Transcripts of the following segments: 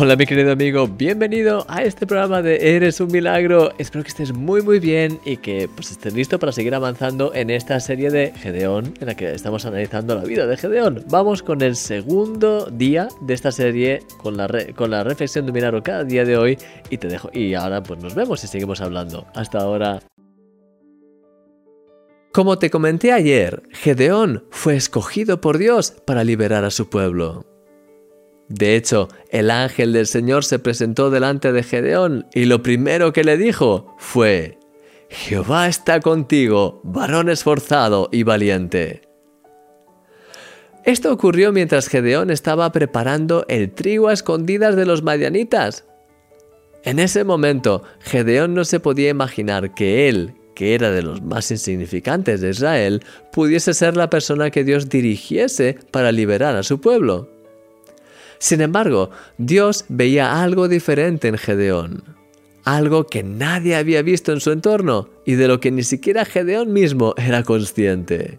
Hola mi querido amigo, bienvenido a este programa de Eres un Milagro. Espero que estés muy muy bien y que pues, estés listo para seguir avanzando en esta serie de Gedeón en la que estamos analizando la vida de Gedeón. Vamos con el segundo día de esta serie con la, con la reflexión de un milagro cada día de hoy y te dejo y ahora pues nos vemos y seguimos hablando. Hasta ahora. Como te comenté ayer, Gedeón fue escogido por Dios para liberar a su pueblo. De hecho, el ángel del Señor se presentó delante de Gedeón y lo primero que le dijo fue, Jehová está contigo, varón esforzado y valiente. Esto ocurrió mientras Gedeón estaba preparando el trigo a escondidas de los madianitas. En ese momento, Gedeón no se podía imaginar que él, que era de los más insignificantes de Israel, pudiese ser la persona que Dios dirigiese para liberar a su pueblo. Sin embargo, Dios veía algo diferente en Gedeón, algo que nadie había visto en su entorno y de lo que ni siquiera Gedeón mismo era consciente.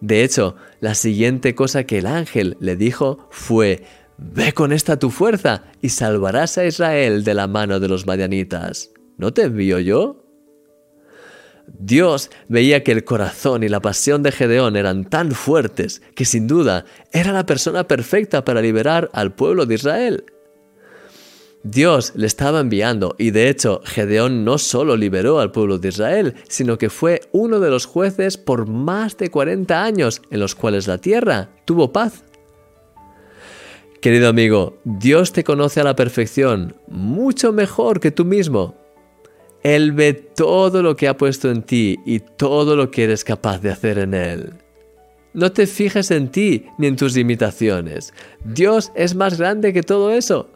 De hecho, la siguiente cosa que el ángel le dijo fue, Ve con esta tu fuerza y salvarás a Israel de la mano de los madianitas. ¿No te envío yo? Dios veía que el corazón y la pasión de Gedeón eran tan fuertes que sin duda era la persona perfecta para liberar al pueblo de Israel. Dios le estaba enviando y de hecho Gedeón no solo liberó al pueblo de Israel, sino que fue uno de los jueces por más de 40 años en los cuales la tierra tuvo paz. Querido amigo, Dios te conoce a la perfección, mucho mejor que tú mismo, él ve todo lo que ha puesto en ti y todo lo que eres capaz de hacer en Él. No te fijes en ti ni en tus limitaciones. Dios es más grande que todo eso.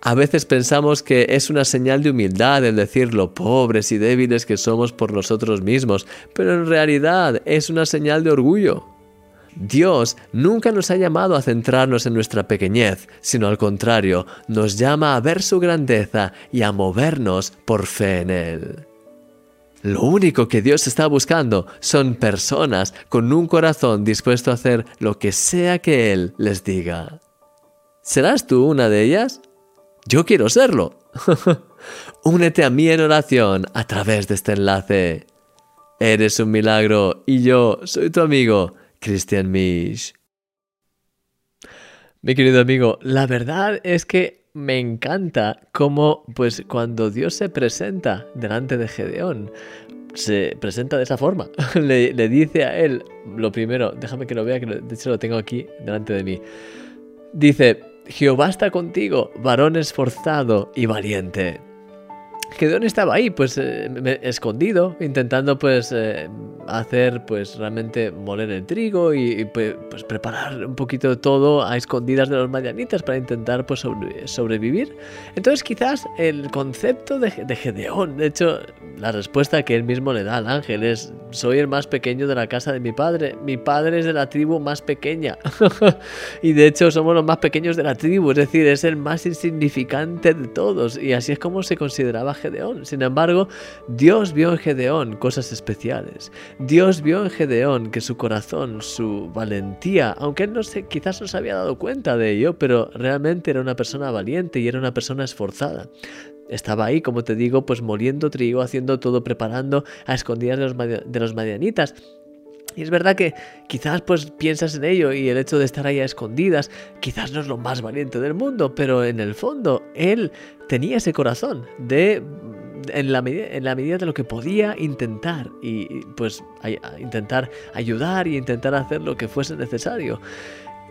A veces pensamos que es una señal de humildad el decir lo pobres y débiles que somos por nosotros mismos, pero en realidad es una señal de orgullo. Dios nunca nos ha llamado a centrarnos en nuestra pequeñez, sino al contrario, nos llama a ver su grandeza y a movernos por fe en Él. Lo único que Dios está buscando son personas con un corazón dispuesto a hacer lo que sea que Él les diga. ¿Serás tú una de ellas? Yo quiero serlo. Únete a mí en oración a través de este enlace. Eres un milagro y yo soy tu amigo Christian Misch. Mi querido amigo, la verdad es que me encanta cómo, pues, cuando Dios se presenta delante de Gedeón, se presenta de esa forma. le, dice a él, lo primero, déjame que lo vea, que de hecho lo tengo aquí delante de mí. Dice, Jehová está contigo, varón esforzado y valiente. Gedeón estaba ahí, pues eh, escondido, intentando pues eh, hacer pues realmente moler el trigo y, pues, pues, preparar un poquito todo a escondidas de los madianitas para intentar pues sobrevivir. Entonces quizás el concepto de, de, Gedeón, de hecho la respuesta que él mismo le da al ángel es soy el más pequeño de la casa de mi padre, mi padre es de la tribu más pequeña y de hecho somos los más pequeños de la tribu, es decir, es el más insignificante de todos y así es como se consideraba Gedeón. Sin embargo, Dios vio en Gedeón cosas especiales. Dios vio en Gedeón que su corazón, su valentía, aunque él no se, quizás no se había dado cuenta de ello, pero realmente era una persona valiente y era una persona esforzada. Estaba ahí, como te digo, pues moliendo trigo, haciendo todo, preparando a escondidas de los, de los madianitas. Y es verdad que quizás pues piensas en ello y el hecho de estar ahí a escondidas quizás no es lo más valiente del mundo, pero en el fondo él tenía ese corazón de en la, en la medida de lo que podía intentar y pues intentar ayudar y intentar hacer lo que fuese necesario.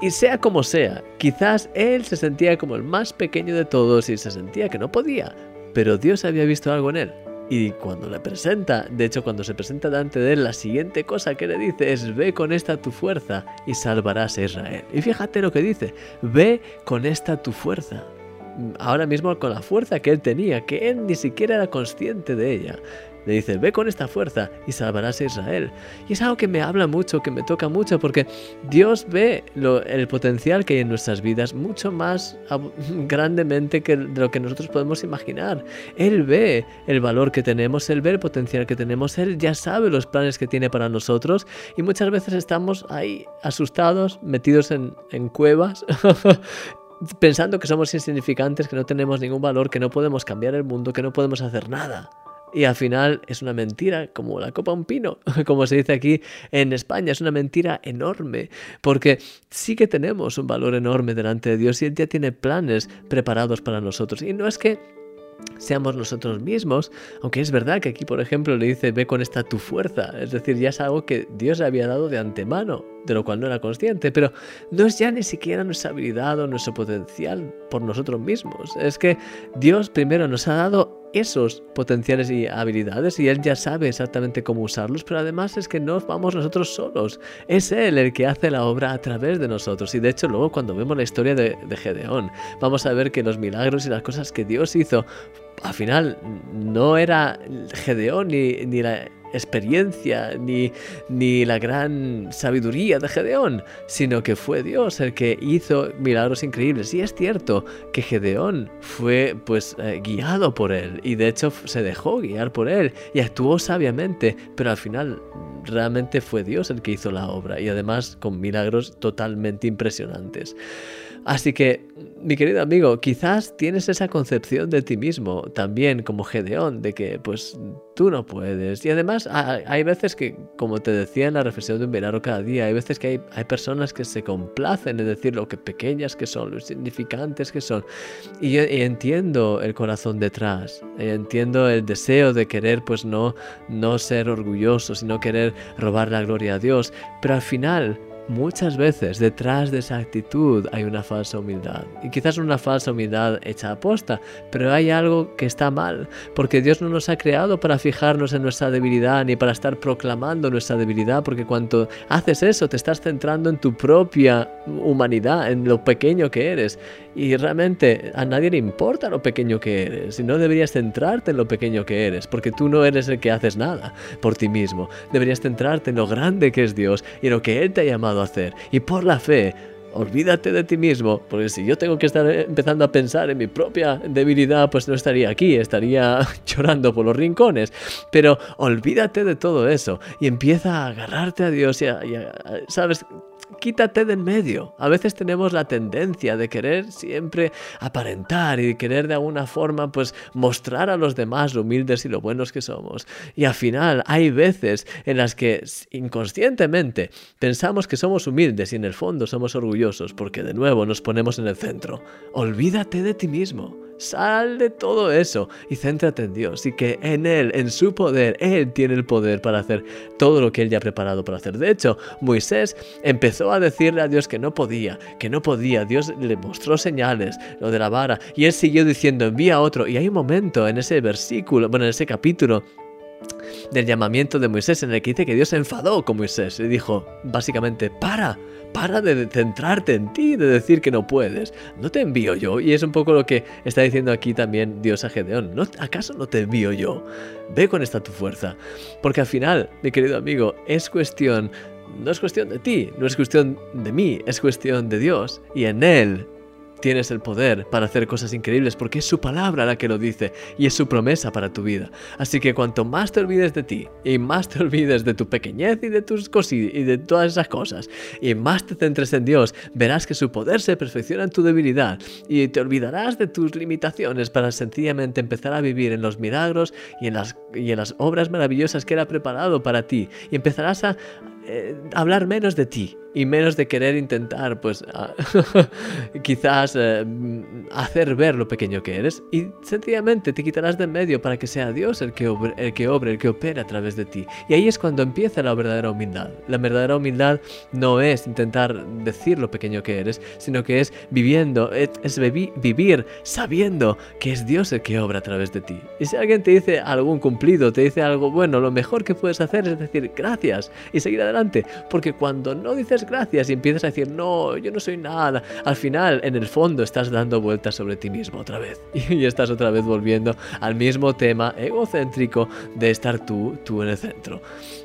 Y sea como sea, quizás él se sentía como el más pequeño de todos y se sentía que no podía, pero Dios había visto algo en él y cuando le presenta, de hecho cuando se presenta delante de él, la siguiente cosa que le dice es, ve con esta tu fuerza y salvarás a Israel. Y fíjate lo que dice, ve con esta tu fuerza. Ahora mismo con la fuerza que él tenía, que él ni siquiera era consciente de ella. Le dice, ve con esta fuerza y salvarás a Israel. Y es algo que me habla mucho, que me toca mucho, porque Dios ve el potencial que hay en nuestras vidas mucho más grandemente que de lo que nosotros podemos imaginar. Él ve el valor que tenemos, Él ve el potencial que tenemos, Él ya sabe los planes que tiene para nosotros y muchas veces estamos ahí asustados, metidos en, en cuevas. pensando que somos insignificantes, que no tenemos ningún valor, que no podemos cambiar el mundo, que no podemos hacer nada. Y al final es una mentira, como la copa un pino, como se dice aquí en España, es una mentira enorme, porque sí que tenemos un valor enorme delante de Dios y Él ya tiene planes preparados para nosotros. Y no es que seamos nosotros mismos, aunque es verdad que aquí, por ejemplo, le dice, ve con esta tu fuerza, es decir, ya es algo que Dios le había dado de antemano, de lo cual no era consciente, pero no es ya ni siquiera nuestra habilidad o nuestro potencial por nosotros mismos, es que Dios primero nos ha dado esos potenciales y habilidades y Él ya sabe exactamente cómo usarlos, pero además es que no vamos nosotros solos, es Él el que hace la obra a través de nosotros. Y de hecho luego cuando vemos la historia de, de Gedeón vamos a ver que los milagros y las cosas que Dios hizo al final no era Gedeón ni, ni la experiencia ni, ni la gran sabiduría de Gedeón, sino que fue Dios el que hizo milagros increíbles. Y es cierto que Gedeón fue pues eh, guiado por él y de hecho se dejó guiar por él y actuó sabiamente, pero al final realmente fue Dios el que hizo la obra y además con milagros totalmente impresionantes. Así que, mi querido amigo, quizás tienes esa concepción de ti mismo también como Gedeón, de que pues tú no puedes. Y además hay veces que, como te decía en la reflexión de un verano cada día, hay veces que hay, hay personas que se complacen en decir lo que pequeñas que son, lo insignificantes que son. Y yo entiendo el corazón detrás, entiendo el deseo de querer pues no, no ser orgulloso, sino querer robar la gloria a Dios. Pero al final Muchas veces detrás de esa actitud hay una falsa humildad. Y quizás una falsa humildad hecha a posta, pero hay algo que está mal, porque Dios no nos ha creado para fijarnos en nuestra debilidad ni para estar proclamando nuestra debilidad, porque cuando haces eso te estás centrando en tu propia humanidad, en lo pequeño que eres. Y realmente a nadie le importa lo pequeño que eres, y no deberías centrarte en lo pequeño que eres, porque tú no eres el que haces nada por ti mismo. Deberías centrarte en lo grande que es Dios y en lo que Él te ha llamado hacer. Y por la fe, olvídate de ti mismo, porque si yo tengo que estar empezando a pensar en mi propia debilidad, pues no estaría aquí, estaría llorando por los rincones. Pero olvídate de todo eso y empieza a agarrarte a Dios y ¿sabes? Quítate de en medio. A veces tenemos la tendencia de querer siempre aparentar y querer de alguna forma pues mostrar a los demás lo humildes y lo buenos que somos. Y al final hay veces en las que inconscientemente pensamos que somos humildes y en el fondo somos orgullosos porque de nuevo nos ponemos en el centro. Olvídate de ti mismo. Sal de todo eso y céntrate en Dios y que en Él, en su poder, Él tiene el poder para hacer todo lo que Él ya ha preparado para hacer. De hecho, Moisés empezó a decirle a Dios que no podía, que no podía. Dios le mostró señales, lo de la vara, y Él siguió diciendo, envía a otro. Y hay un momento en ese versículo, bueno, en ese capítulo, del llamamiento de Moisés en el que dice que Dios se enfadó con Moisés y dijo básicamente, para, para de centrarte en ti, de decir que no puedes. No te envío yo. Y es un poco lo que está diciendo aquí también Dios a Gedeón. ¿No, ¿Acaso no te envío yo? Ve con esta tu fuerza. Porque al final, mi querido amigo, es cuestión, no es cuestión de ti, no es cuestión de mí, es cuestión de Dios. Y en Él Tienes el poder para hacer cosas increíbles porque es su palabra la que lo dice y es su promesa para tu vida. Así que cuanto más te olvides de ti y más te olvides de tu pequeñez y de tus cosas y de todas esas cosas y más te centres en Dios, verás que su poder se perfecciona en tu debilidad y te olvidarás de tus limitaciones para sencillamente empezar a vivir en los milagros y en las, y en las obras maravillosas que Él ha preparado para ti y empezarás a eh, hablar menos de ti y menos de querer intentar, pues, quizás eh, hacer ver lo pequeño que eres. Y sencillamente te quitarás de en medio para que sea Dios el que, obre, el que obre, el que opere a través de ti. Y ahí es cuando empieza la verdadera humildad. La verdadera humildad no es intentar decir lo pequeño que eres, sino que es viviendo, es, vivir sabiendo que es Dios el que obra a través de ti. Y si alguien te dice algún cumplido, te dice algo bueno, lo mejor que puedes hacer es decir gracias y seguir adelante Porque cuando no dices gracias y empiezas a decir, no, yo no soy nada, al final, en el fondo, estás dando vueltas sobre ti mismo otra vez. Y estás otra vez volviendo al mismo tema egocéntrico de estar tú, tú en el centro.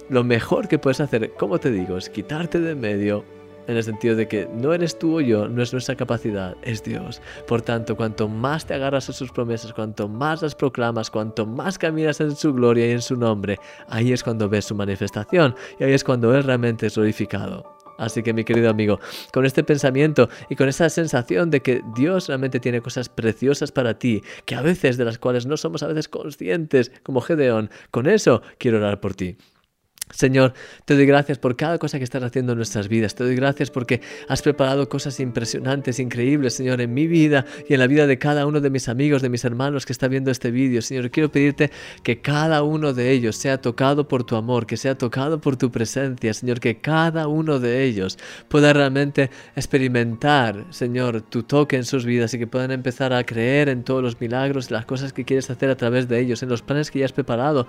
Lo mejor que puedes hacer, como te digo, es quitarte de medio en el sentido de que no eres tú o yo, no es nuestra capacidad, es Dios. Por tanto, cuanto más te agarras a sus promesas, cuanto más las proclamas, cuanto más caminas en su gloria y en su nombre, ahí es cuando ves su manifestación y ahí es cuando Él realmente es glorificado. Así que mi querido amigo, con este pensamiento y con esa sensación de que Dios realmente tiene cosas preciosas para ti, que a veces de las cuales no somos a veces conscientes, como Gedeón, con eso quiero orar por ti. Señor, te doy gracias por cada cosa que estás haciendo en nuestras vidas. Te doy gracias porque has preparado cosas impresionantes, increíbles, Señor, en mi vida y en la vida de cada uno de mis amigos, de mis hermanos que está viendo este vídeo. Señor, quiero pedirte que cada uno de ellos sea tocado por tu amor, que sea tocado por tu presencia, Señor, que cada uno de ellos pueda realmente experimentar, Señor, tu toque en sus vidas y que puedan empezar a creer en todos los milagros las cosas que quieres hacer a través de ellos, en los planes que ya has preparado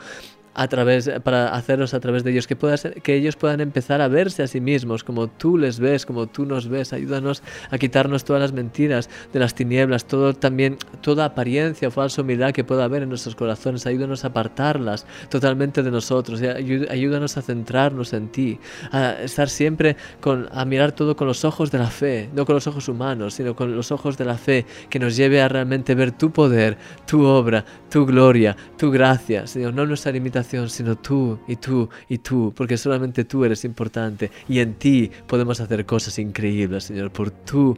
a través, para hacerlos a través de ellos, que, que ellos puedan empezar a verse a sí mismos como tú les ves, como tú nos ves. Ayúdanos a quitarnos todas las mentiras de las tinieblas, todo también, toda apariencia o falsa humildad que pueda haber en nuestros corazones. Ayúdanos a apartarlas totalmente de nosotros. Ayúdanos a centrarnos en ti, a estar siempre con, a mirar todo con los ojos de la fe, no con los ojos humanos, sino con los ojos de la fe, que nos lleve a realmente ver tu poder, tu obra, tu gloria, tu gracia, Señor, no nuestra limitación sino tú y tú y tú, porque solamente tú eres importante y en ti podemos hacer cosas increíbles, Señor, por tú,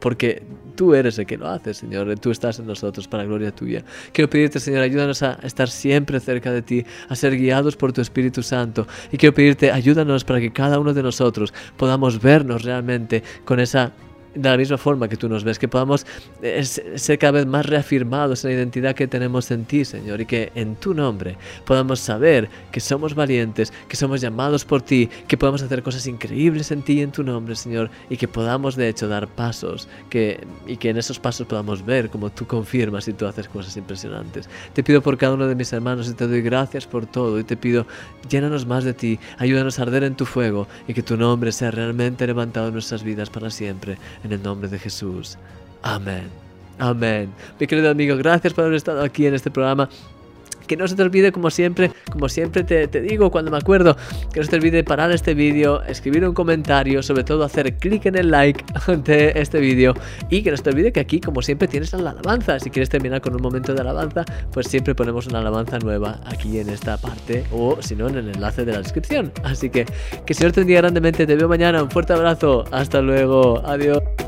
porque tú eres el que lo hace, Señor, tú estás en nosotros para gloria tuya. Quiero pedirte, Señor, ayúdanos a estar siempre cerca de ti, a ser guiados por tu Espíritu Santo y quiero pedirte, ayúdanos para que cada uno de nosotros podamos vernos realmente con esa de la misma forma que tú nos ves, que podamos eh, ser cada vez más reafirmados en la identidad que tenemos en ti, Señor, y que en tu nombre podamos saber que somos valientes, que somos llamados por ti, que podamos hacer cosas increíbles en ti y en tu nombre, Señor, y que podamos de hecho dar pasos, que, y que en esos pasos podamos ver como tú confirmas y tú haces cosas impresionantes. Te pido por cada uno de mis hermanos y te doy gracias por todo y te pido, llénanos más de ti, ayúdanos a arder en tu fuego y que tu nombre sea realmente levantado en nuestras vidas para siempre el nombre de Jesús. Amén. Amén. Mi querido amigo, gracias por haber estado aquí en este programa. Que no se te olvide, como siempre, como siempre te, digo cuando me acuerdo, que no se te olvide parar este vídeo, escribir un comentario, sobre todo hacer clic en el like de este vídeo y que no se te olvide que aquí, como siempre, tienes la alabanza. Si quieres terminar con un momento de alabanza, pues siempre ponemos una alabanza nueva aquí en esta parte o si no en el enlace de la descripción. Así que que el Señor te bendiga grandemente, te veo mañana, un fuerte abrazo, hasta luego, adiós.